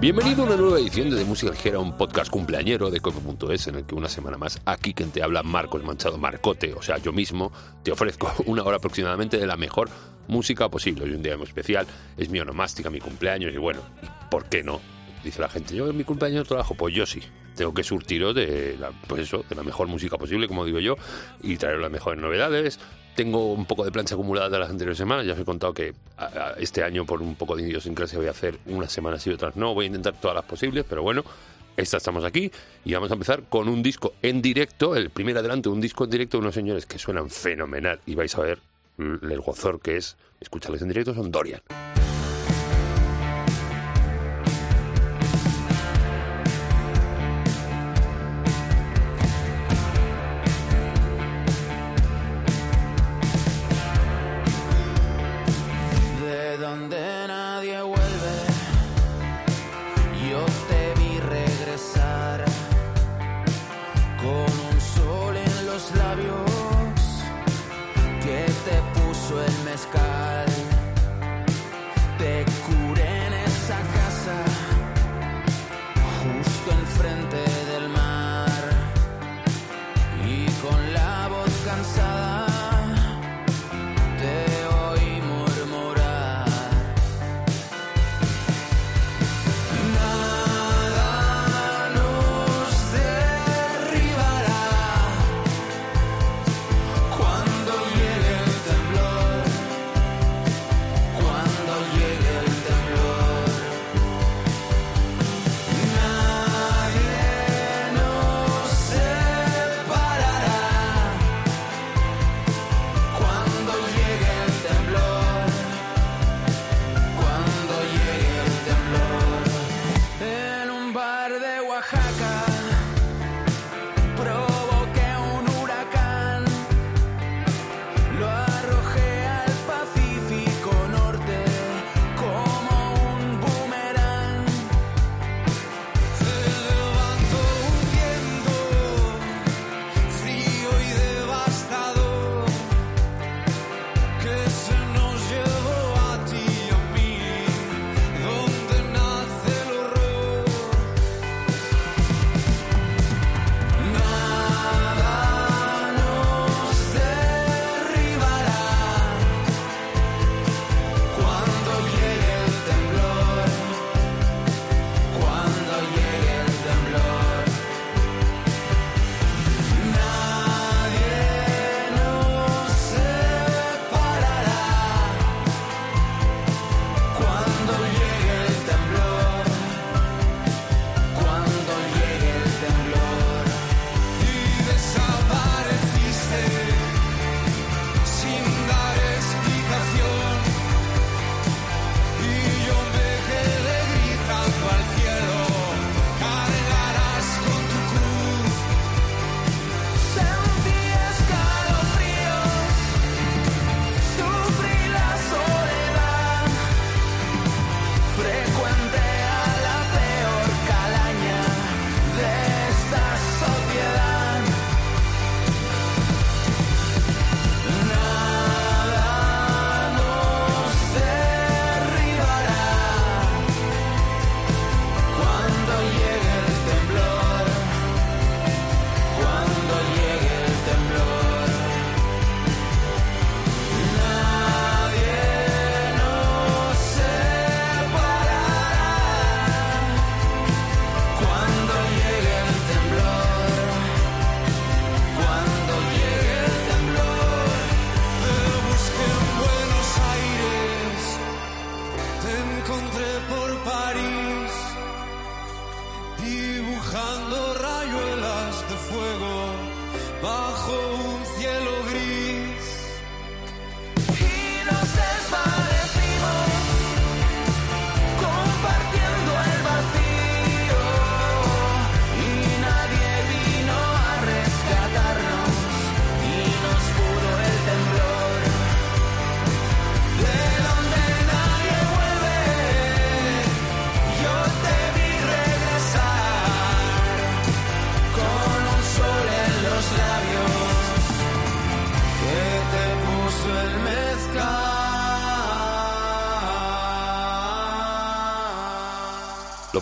Bienvenido a una nueva edición de, de Música Ligera, un podcast cumpleañero de Cope.es, en el que una semana más, aquí quien te habla, Marcos Manchado Marcote, o sea, yo mismo, te ofrezco una hora aproximadamente de la mejor música posible. Hoy un día muy especial, es mi onomástica, mi cumpleaños, y bueno, ¿por qué no? Dice la gente, yo en mi cumpleaños trabajo, pues yo sí. Tengo que surtiros de la, pues eso, de la mejor música posible, como digo yo, y traer las mejores novedades, tengo un poco de plancha acumulada de las anteriores semanas. Ya os he contado que a, a, este año, por un poco de idiosincrasia, voy a hacer unas semanas y otras no. Voy a intentar todas las posibles, pero bueno, esta estamos aquí y vamos a empezar con un disco en directo, el primer adelanto, un disco en directo de unos señores que suenan fenomenal y vais a ver el gozor que es escucharles en directo, son Dorian.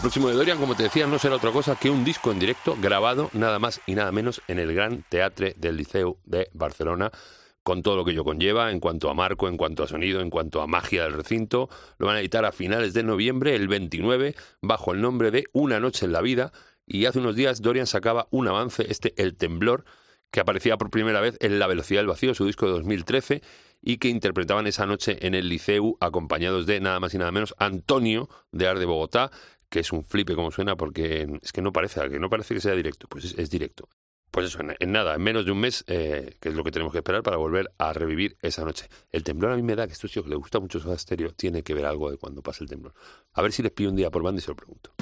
Próximo de Dorian, como te decía, no será otra cosa que un disco en directo grabado nada más y nada menos en el Gran Teatre del Liceu de Barcelona con todo lo que ello conlleva en cuanto a marco, en cuanto a sonido, en cuanto a magia del recinto. Lo van a editar a finales de noviembre, el 29, bajo el nombre de Una noche en la vida. Y hace unos días Dorian sacaba un avance, este El Temblor, que aparecía por primera vez en La Velocidad del Vacío, su disco de 2013, y que interpretaban esa noche en el Liceu, acompañados de nada más y nada menos Antonio de Ar de Bogotá, que es un flipe como suena, porque es que no parece, que no parece que sea directo, pues es, directo. Pues eso, en, nada, en menos de un mes, eh, que es lo que tenemos que esperar para volver a revivir esa noche. El temblor a mí me da que estos chicos que le gusta mucho Soda Stereo tiene que ver algo de cuando pasa el temblor. A ver si les pido un día por banda y se lo pregunto.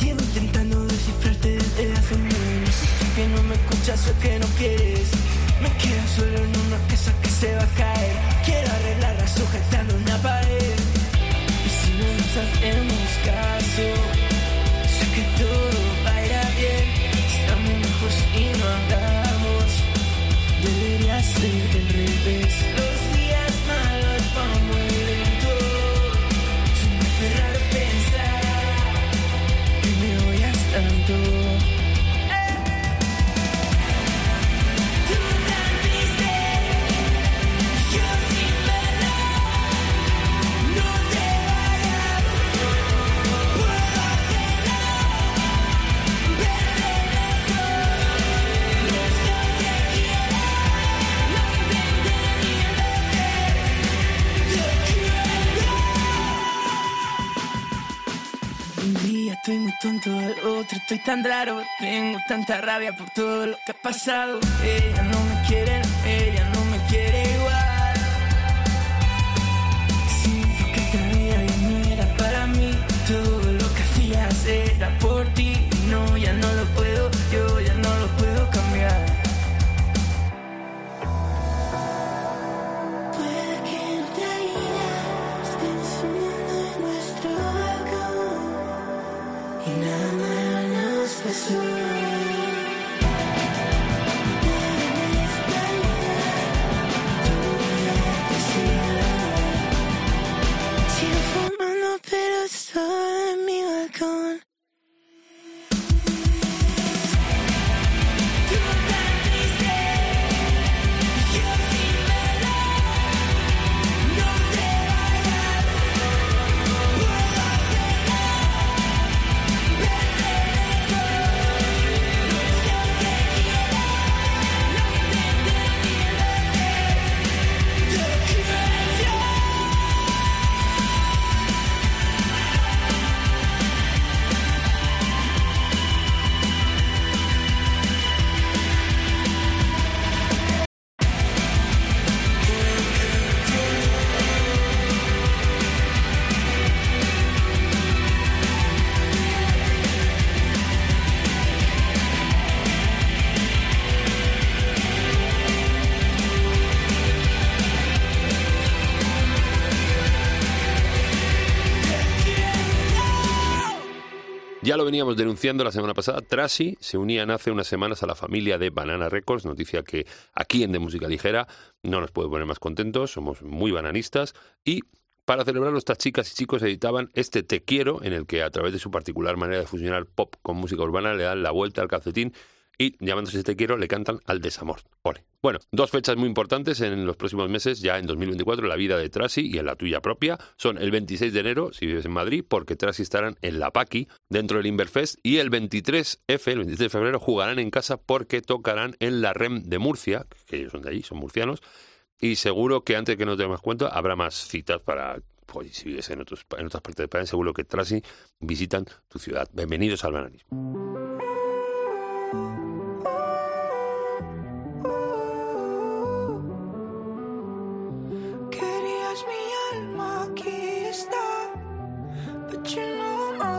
intentando descifrarte desde hace un mes. que no me escuchas o que no quieres. Me quedo solo en una casa que se va a caer. Quiero arreglarla sujetando una pared. No nos hacemos caso, sé que todo va a ir bien. Estamos mejor si no hablamos. Debería ser el revés. Estoy muy tonto, al otro estoy tan raro. Tengo tanta rabia por todo lo que ha pasado. Ya lo veníamos denunciando la semana pasada. Trashy se unían hace unas semanas a la familia de Banana Records, noticia que aquí en De Música Ligera no nos puede poner más contentos, somos muy bananistas y para celebrarlo, estas chicas y chicos editaban este Te Quiero, en el que a través de su particular manera de fusionar pop con música urbana le dan la vuelta al calcetín y llamándose Te Quiero le cantan al desamor. Ole. Bueno, dos fechas muy importantes en los próximos meses, ya en 2024, en la vida de Trasy y en la tuya propia. Son el 26 de enero, si vives en Madrid, porque Trasy estarán en la Paqui, dentro del Inverfest, y el 23F, el 23 de febrero, jugarán en casa porque tocarán en la REM de Murcia, que ellos son de allí, son murcianos, y seguro que antes que nos demos cuenta habrá más citas para pues si vives en, otros, en otras partes del país, seguro que Trasy visitan tu ciudad. Bienvenidos al bananismo.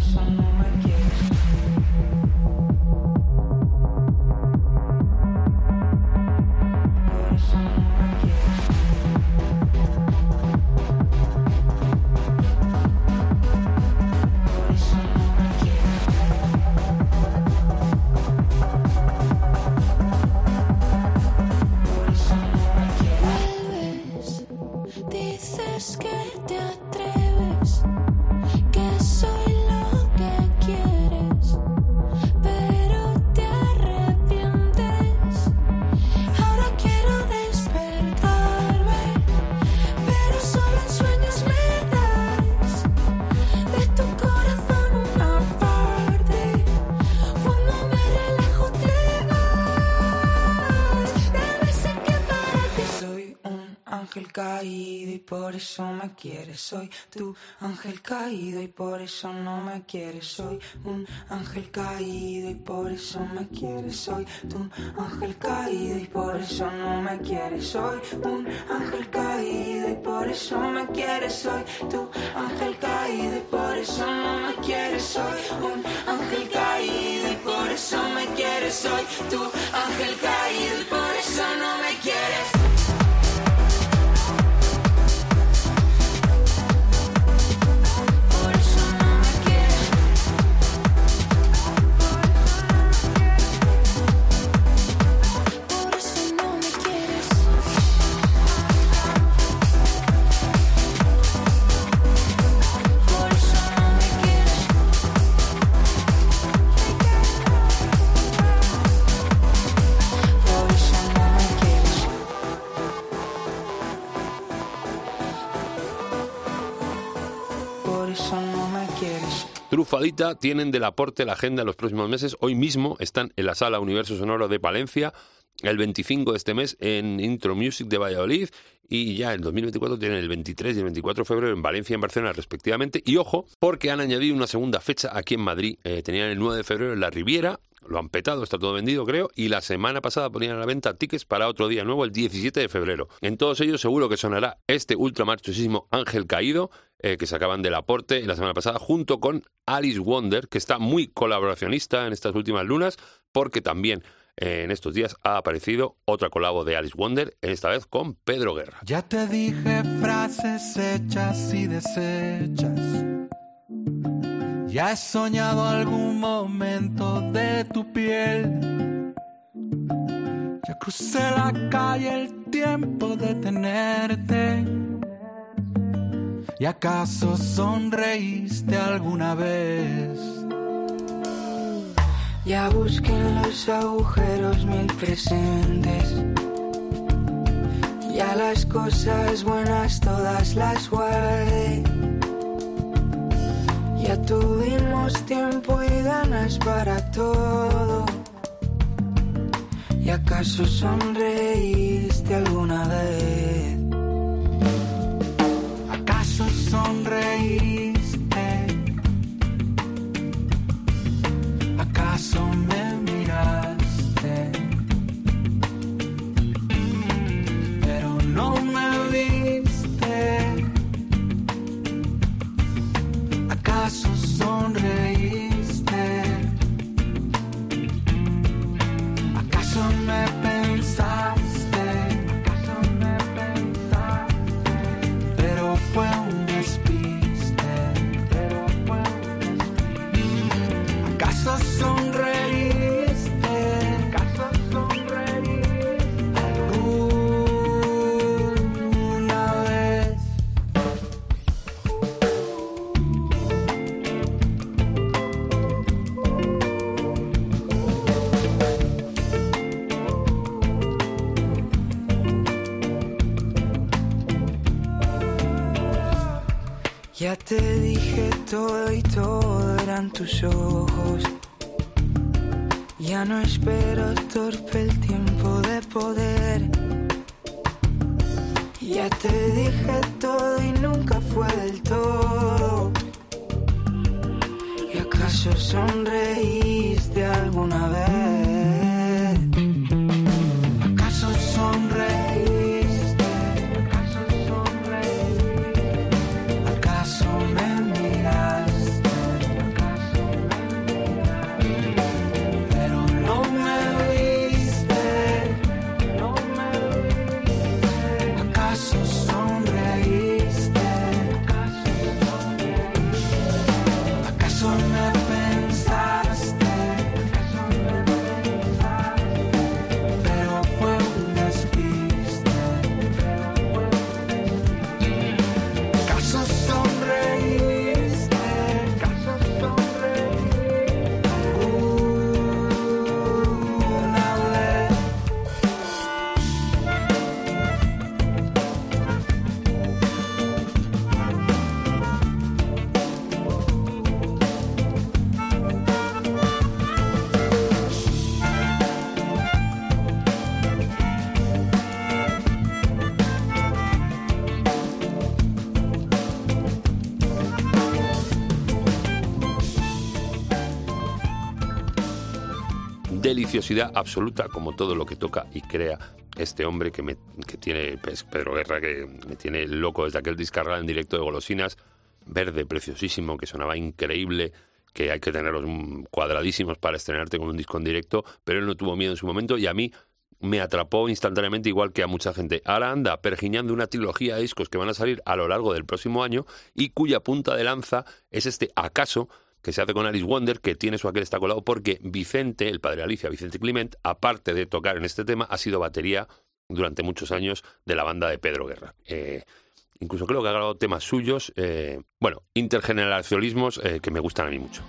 sun. Eso me quieres. Soy tu ángel caído y por eso no me quieres. Soy un ángel caído y por eso me quieres. Soy tu ángel caído y por eso no me quieres. Soy un ángel caído y por eso me quieres. Soy tu ángel caído y por eso no me quieres. Soy un ángel caído y por eso me quieres. Soy tu ángel caído y por eso no me quieres. Tienen del aporte la agenda en los próximos meses. Hoy mismo están en la sala Universo Sonoro de Valencia, el 25 de este mes en Intro Music de Valladolid y ya en 2024 tienen el 23 y el 24 de febrero en Valencia y en Barcelona respectivamente. Y ojo, porque han añadido una segunda fecha aquí en Madrid. Eh, tenían el 9 de febrero en la Riviera, lo han petado, está todo vendido creo, y la semana pasada ponían a la venta tickets para otro día nuevo, el 17 de febrero. En todos ellos seguro que sonará este ultramarchosísimo Ángel Caído, eh, que se acaban del aporte la semana pasada, junto con Alice Wonder, que está muy colaboracionista en estas últimas lunas, porque también eh, en estos días ha aparecido otra colabo de Alice Wonder, esta vez con Pedro Guerra. Ya te dije frases hechas y desechas. Ya he soñado algún momento de tu piel. Ya crucé la calle el tiempo de tenerte ¿Y acaso sonreíste alguna vez? Ya busqué en los agujeros mil presentes. Ya las cosas buenas todas las guardé. Ya tuvimos tiempo y ganas para todo. ¿Y acaso sonreíste alguna vez? sonreíste? ¿Acaso me Ya te dije todo y todo eran tus ojos. Ya no espero torpe el tiempo de poder. Ya te dije todo y nunca fue del todo. ¿Y acaso sonreíste alguna vez? Deliciosidad absoluta, como todo lo que toca y crea este hombre que, me, que tiene, pues, Pedro Guerra, que me tiene loco desde aquel discarral en directo de Golosinas, verde, preciosísimo, que sonaba increíble, que hay que tenerlos cuadradísimos para estrenarte con un disco en directo, pero él no tuvo miedo en su momento y a mí me atrapó instantáneamente igual que a mucha gente. Ahora anda pergiñando una trilogía de discos que van a salir a lo largo del próximo año y cuya punta de lanza es este acaso que se hace con Alice Wonder, que tiene su aquel está colado porque Vicente, el padre de Alicia, Vicente Clement, aparte de tocar en este tema, ha sido batería durante muchos años de la banda de Pedro Guerra. Eh, incluso creo que ha grabado temas suyos, eh, bueno, intergeneracionalismos eh, que me gustan a mí mucho.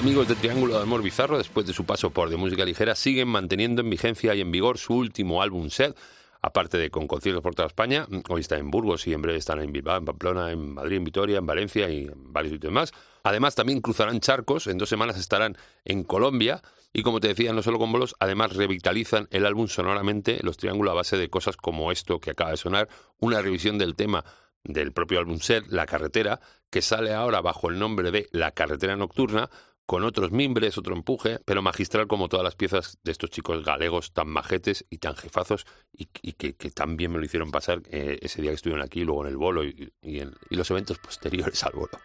Amigos de Triángulo de Amor Bizarro, después de su paso por de música ligera, siguen manteniendo en vigencia y en vigor su último álbum set, aparte de con conciertos por toda España. Hoy está en Burgos y en breve están en Bilbao, en Pamplona, en Madrid, en Vitoria, en Valencia y en varios sitios más. Además, también cruzarán charcos, en dos semanas estarán en Colombia. Y como te decía, no solo con bolos, además revitalizan el álbum sonoramente, los triángulos a base de cosas como esto que acaba de sonar, una revisión del tema del propio álbum set, La Carretera, que sale ahora bajo el nombre de La Carretera Nocturna, con otros mimbres, otro empuje, pero magistral como todas las piezas de estos chicos galegos tan majetes y tan jefazos y, que, tan bien me lo hicieron pasar eh, ese día que estuvieron aquí, luego en el bolo y, en, y los eventos posteriores al bolo.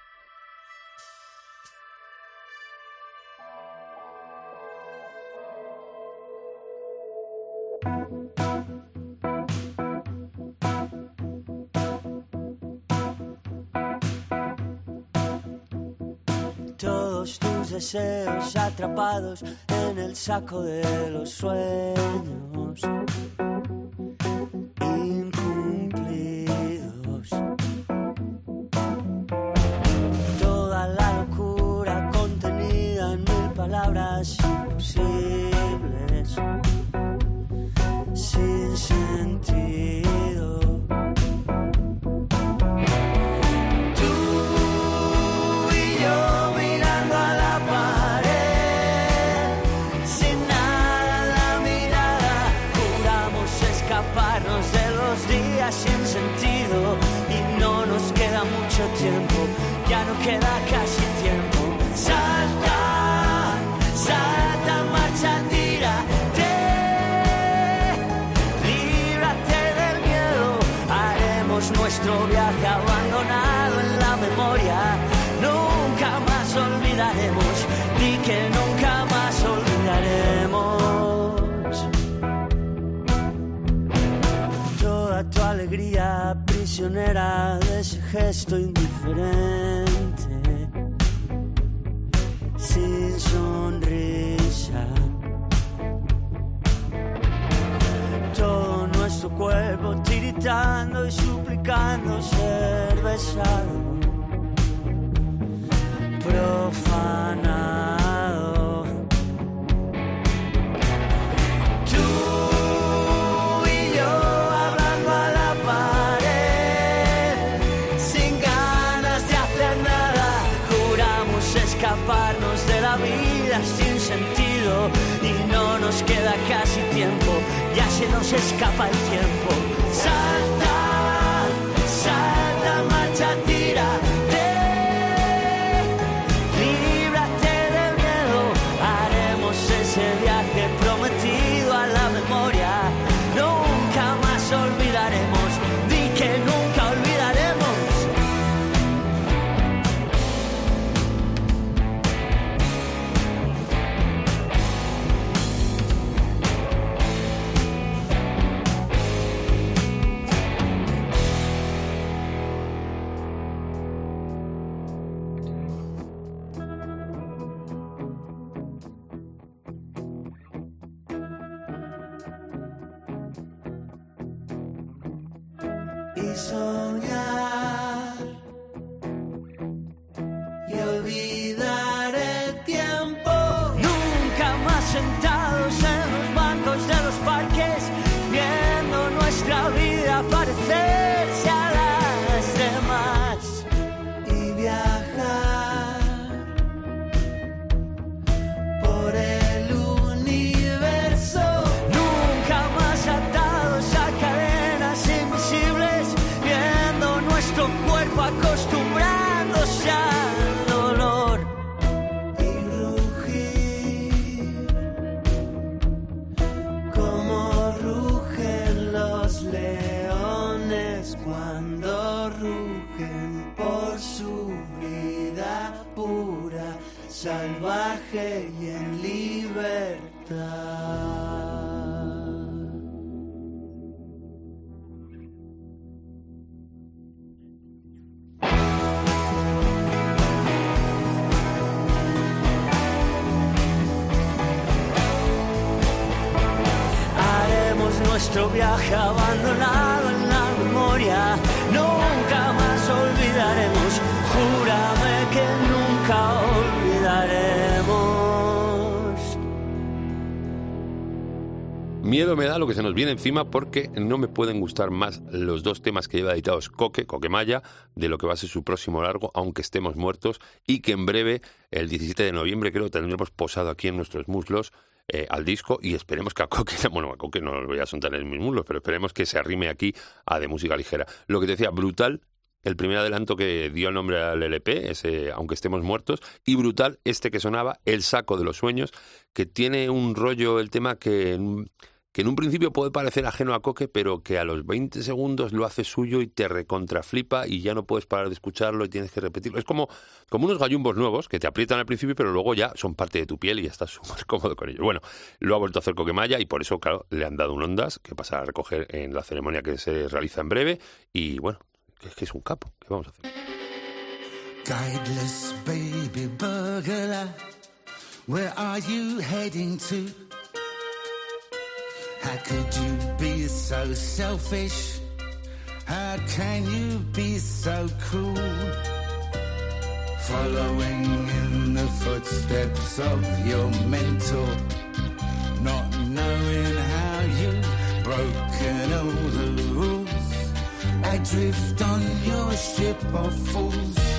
Deseos atrapados en el saco de los sueños incumplidos. Toda la locura contenida en mil palabras imposibles, sin sentido. Ya no queda casi tiempo. Salta, salta, marcha, tírate, líbrate del miedo, haremos nuestro viaje abandonado en la memoria. Nunca más olvidaremos, di que nunca más olvidaremos. Toda tu alegría prisionera de ese gesto indiferente, sin sonrisa. Todo nuestro cuerpo tiritando y suplicando ser besado, profanado. Se escapa el. Vida pura, salvaje y en libertad. Haremos nuestro viaje abandonado Miedo me da lo que se nos viene encima porque no me pueden gustar más los dos temas que lleva editados Coque, Coquemaya, de lo que va a ser su próximo largo, aunque estemos muertos, y que en breve, el 17 de noviembre, creo, tendremos posado aquí en nuestros muslos eh, al disco y esperemos que a Coque, bueno, a Coque no lo voy a soltar en mis muslos, pero esperemos que se arrime aquí a de música ligera. Lo que te decía, brutal el primer adelanto que dio nombre al LP, ese Aunque estemos muertos, y brutal este que sonaba, El saco de los sueños, que tiene un rollo, el tema que, que en un principio puede parecer ajeno a Coque, pero que a los 20 segundos lo hace suyo y te recontraflipa y ya no puedes parar de escucharlo y tienes que repetirlo. Es como, como unos gallumbos nuevos que te aprietan al principio, pero luego ya son parte de tu piel y ya estás súper cómodo con ellos. Bueno, lo ha vuelto a hacer Coquemaya y por eso, claro, le han dado un ondas que pasará a recoger en la ceremonia que se realiza en breve y bueno, es que es un capo. ¿Qué vamos a hacer? Guideless baby burglar, where are you heading to? How could you be so selfish? How can you be so cruel? Following in the footsteps of your mentor, not knowing how you've broken all the rules. Adrift on your ship of fools.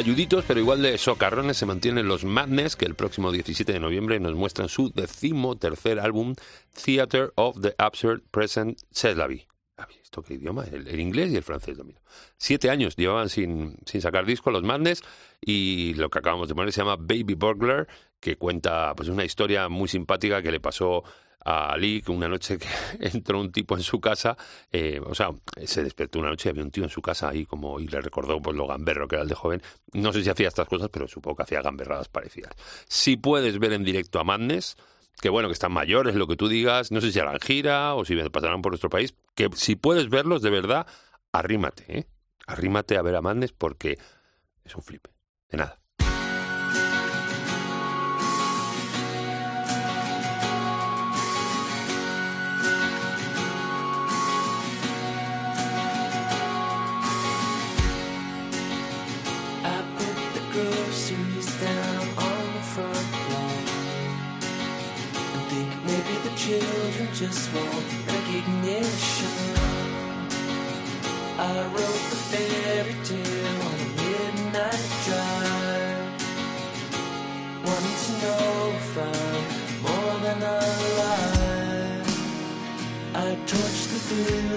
Talluditos, pero igual de socarrones se mantienen los Madness, que el próximo 17 de noviembre nos muestran su decimotercer álbum, Theater of the Absurd Present Seslavi. ¿Esto qué idioma? El, el inglés y el francés domino. Siete años llevaban sin, sin sacar disco los Madness y lo que acabamos de poner se llama Baby Burglar, que cuenta pues una historia muy simpática que le pasó a Ali que una noche que entró un tipo en su casa, eh, o sea, se despertó una noche y había un tío en su casa ahí como y le recordó pues lo gamberro que era el de joven. No sé si hacía estas cosas, pero supongo que hacía gamberradas parecidas. Si puedes ver en directo a Madness, que bueno, que están mayores, lo que tú digas, no sé si harán gira o si pasarán por nuestro país, que si puedes verlos de verdad, arrímate, ¿eh? Arrímate a ver a Madness porque es un flipe. De nada.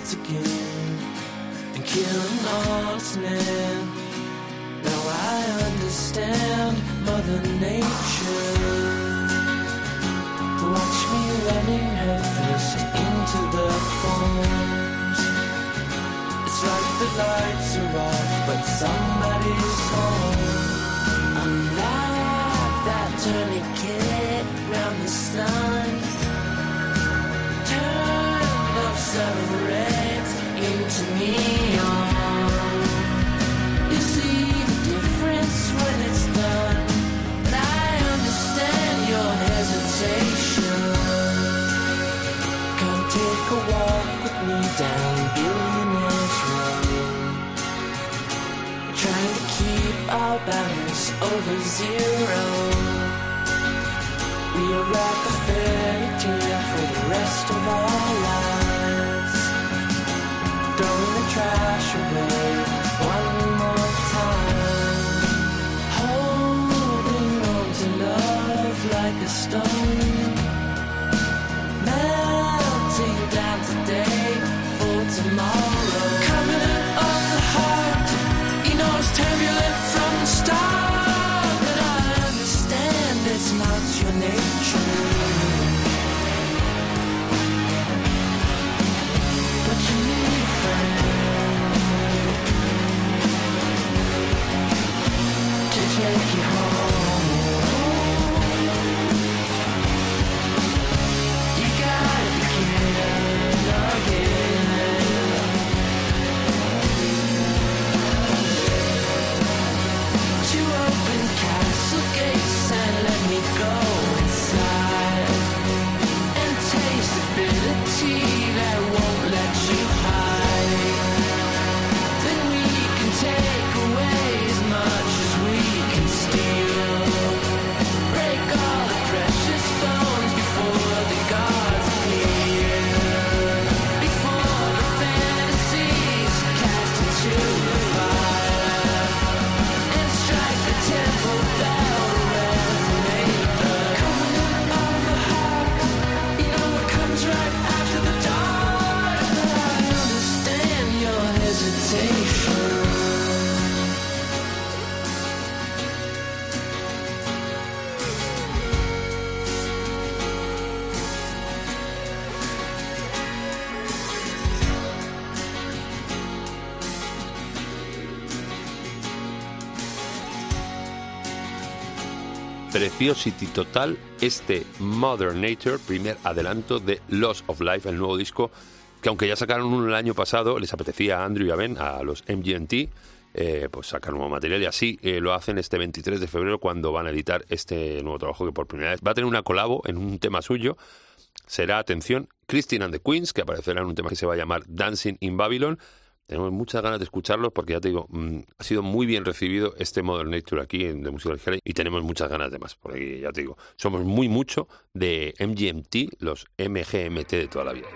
Fields again and killed an honest man. Now I understand Mother Nature. Watch me running headfirst into the thorns. It's like the lights are off, but somebody's home. Over zero. We are like the fairy for the rest of our lives try. You. Preciosity total este Mother Nature, primer adelanto de Loss of Life, el nuevo disco que aunque ya sacaron uno el año pasado, les apetecía a Andrew y a Ben, a los MGMT, eh, pues sacar nuevo material y así eh, lo hacen este 23 de febrero cuando van a editar este nuevo trabajo que por primera vez va a tener una colabo en un tema suyo. Será, atención, Christine and the Queens, que aparecerá en un tema que se va a llamar Dancing in Babylon. Tenemos muchas ganas de escucharlos porque ya te digo, mm, ha sido muy bien recibido este Modern Nature aquí en de música ligera y tenemos muchas ganas de más. Porque ya te digo, somos muy mucho de MGMT, los MGMT de toda la vida.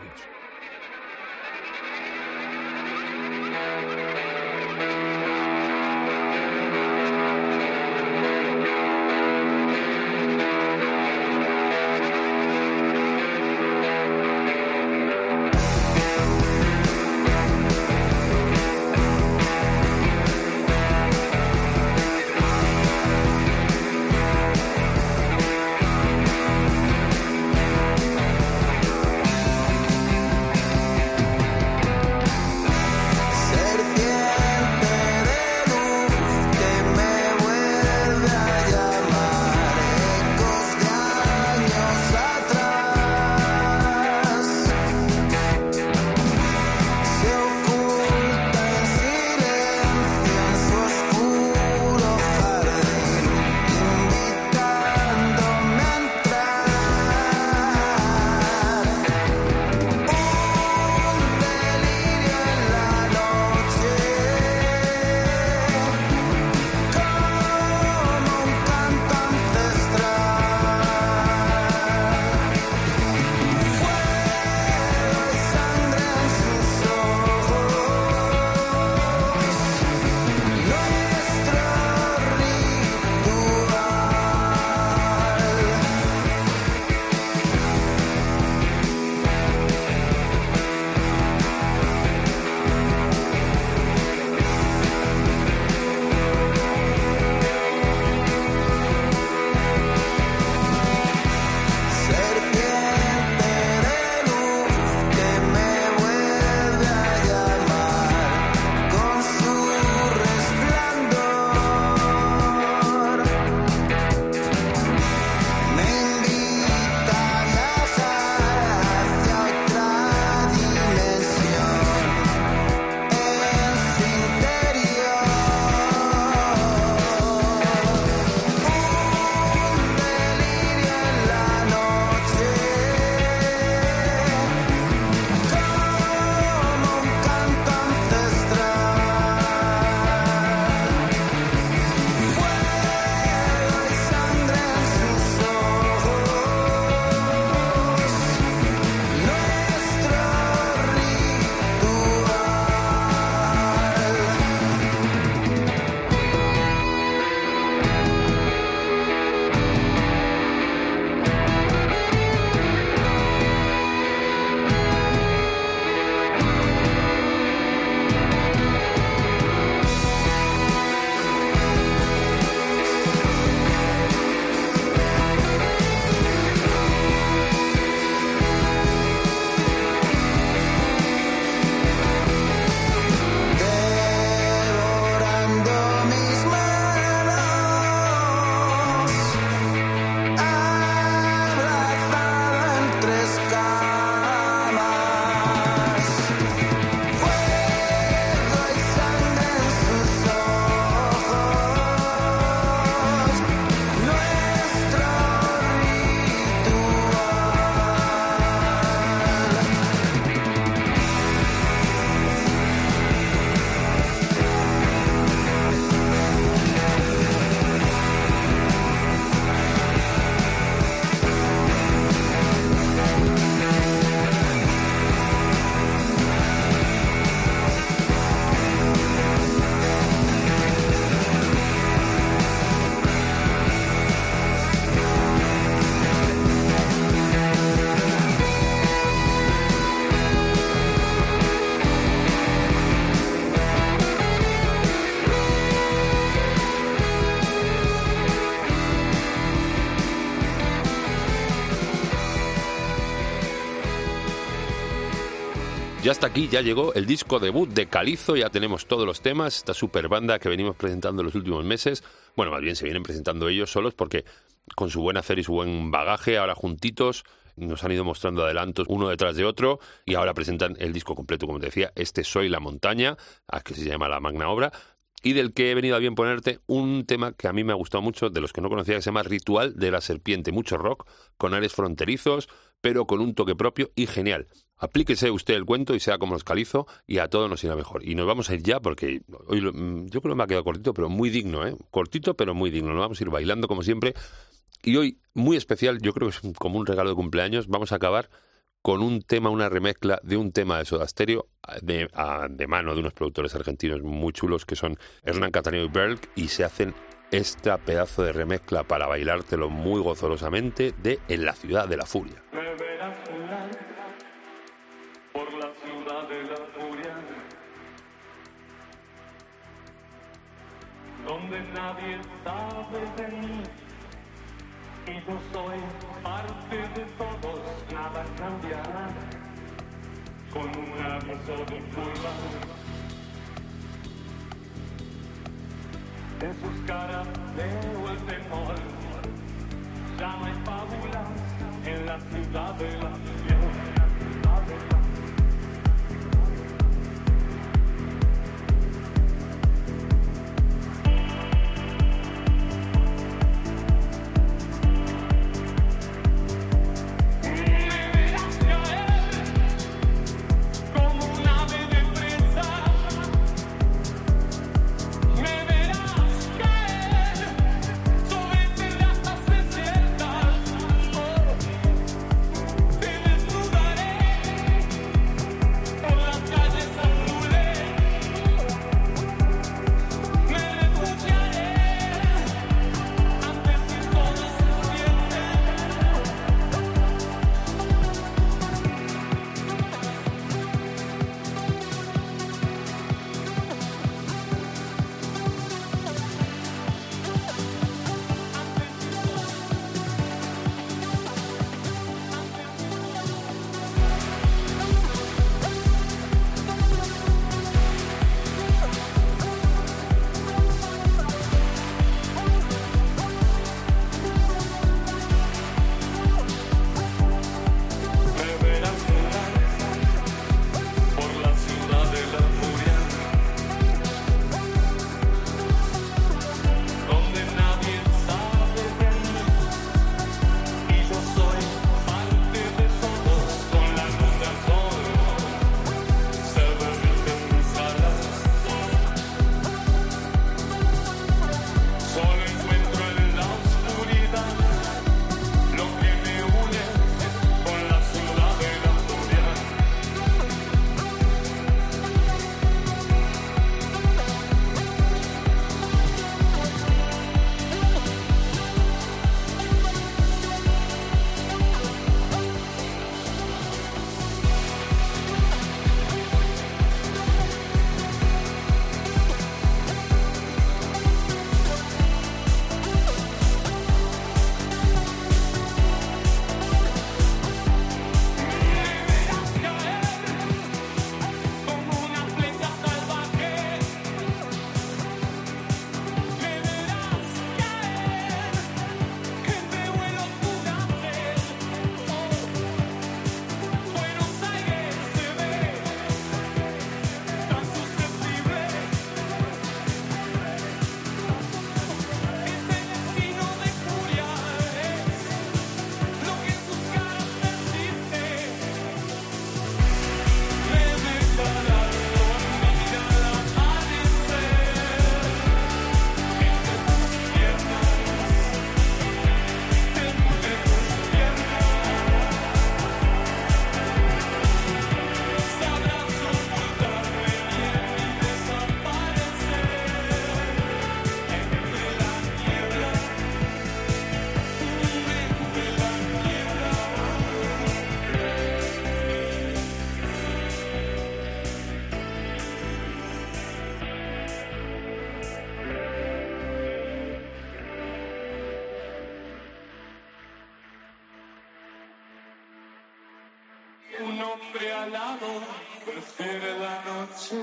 Ya está aquí, ya llegó el disco debut de Calizo, ya tenemos todos los temas, esta super banda que venimos presentando en los últimos meses. Bueno, más bien se vienen presentando ellos solos porque con su buen hacer y su buen bagaje, ahora juntitos, nos han ido mostrando adelantos uno detrás de otro y ahora presentan el disco completo, como te decía, este Soy la montaña, que se llama la magna obra, y del que he venido a bien ponerte un tema que a mí me ha gustado mucho, de los que no conocía, que se llama Ritual de la Serpiente, mucho rock, con aires fronterizos, pero con un toque propio y genial. Aplíquese usted el cuento y sea como los calizo y a todos nos irá mejor. Y nos vamos a ir ya porque hoy mm, yo creo que me ha quedado cortito, pero muy digno, ¿eh? Cortito, pero muy digno. Nos vamos a ir bailando como siempre. Y hoy, muy especial, yo creo que es como un regalo de cumpleaños, vamos a acabar con un tema, una remezcla de un tema de Soda Stereo de, de mano de unos productores argentinos muy chulos que son Hernán Cataneo y Berg y se hacen este pedazo de remezcla para bailártelo muy gozorosamente de En la ciudad de la furia. Nadie sabe de mí. Y yo soy parte de todos, nada cambiará. Con un aviso de curva. En sus caras veo el temor. Ya no hay fábulas en la ciudad de la hombre alado prefiere la noche.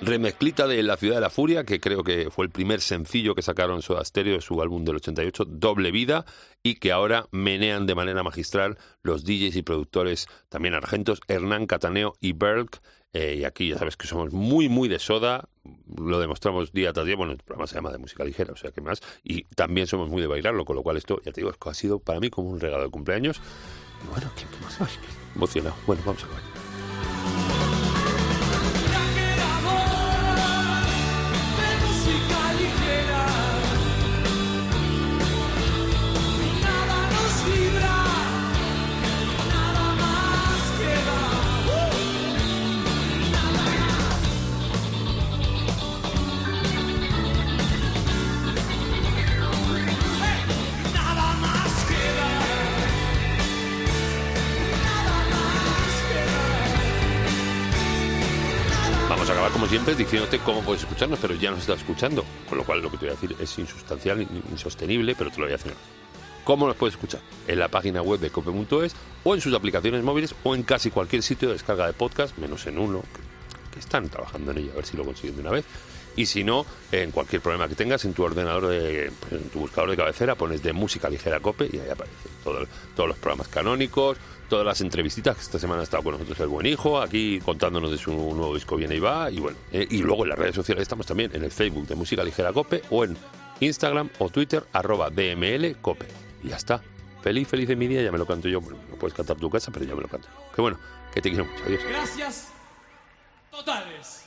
remezclita de La Ciudad de la Furia, que creo que fue el primer sencillo que sacaron Soda Stereo de su álbum del 88, Doble Vida, y que ahora menean de manera magistral los DJs y productores también argentos, Hernán Cataneo y Berg. Eh, y aquí ya sabes que somos muy, muy de soda, lo demostramos día tras día. Bueno, el programa se llama de música ligera, o sea que más. Y también somos muy de bailarlo, con lo cual esto, ya te digo, ha sido para mí como un regalo de cumpleaños. Bueno, ¿qué qué más? Ay, emocionado. Bueno, vamos a ver. Vamos a acabar como siempre diciéndote cómo puedes escucharnos, pero ya nos estás escuchando. Con lo cual lo que te voy a decir es insustancial, in- insostenible, pero te lo voy a decir. ¿Cómo nos puedes escuchar? En la página web de cope.es o en sus aplicaciones móviles o en casi cualquier sitio de descarga de podcast, menos en uno, que, están trabajando en ello, a ver si lo consiguen de una vez. Y si no, en cualquier problema que tengas en tu ordenador, de, en tu buscador de cabecera, pones de música ligera cope y ahí aparece todo- todos los programas canónicos, todas las entrevistitas. Esta semana ha estado con nosotros el buen hijo, aquí contándonos de su nuevo disco Viene y Va. Y bueno, eh, y luego en las redes sociales estamos también en el Facebook de Música Ligera Cope o en Instagram o Twitter arroba DML Cope. Y ya está. Feliz, feliz de mi día, ya me lo canto yo. Bueno, lo puedes cantar tu casa, pero ya me lo canto. Qué bueno, que te quiero mucho. Adiós. Gracias. Totales.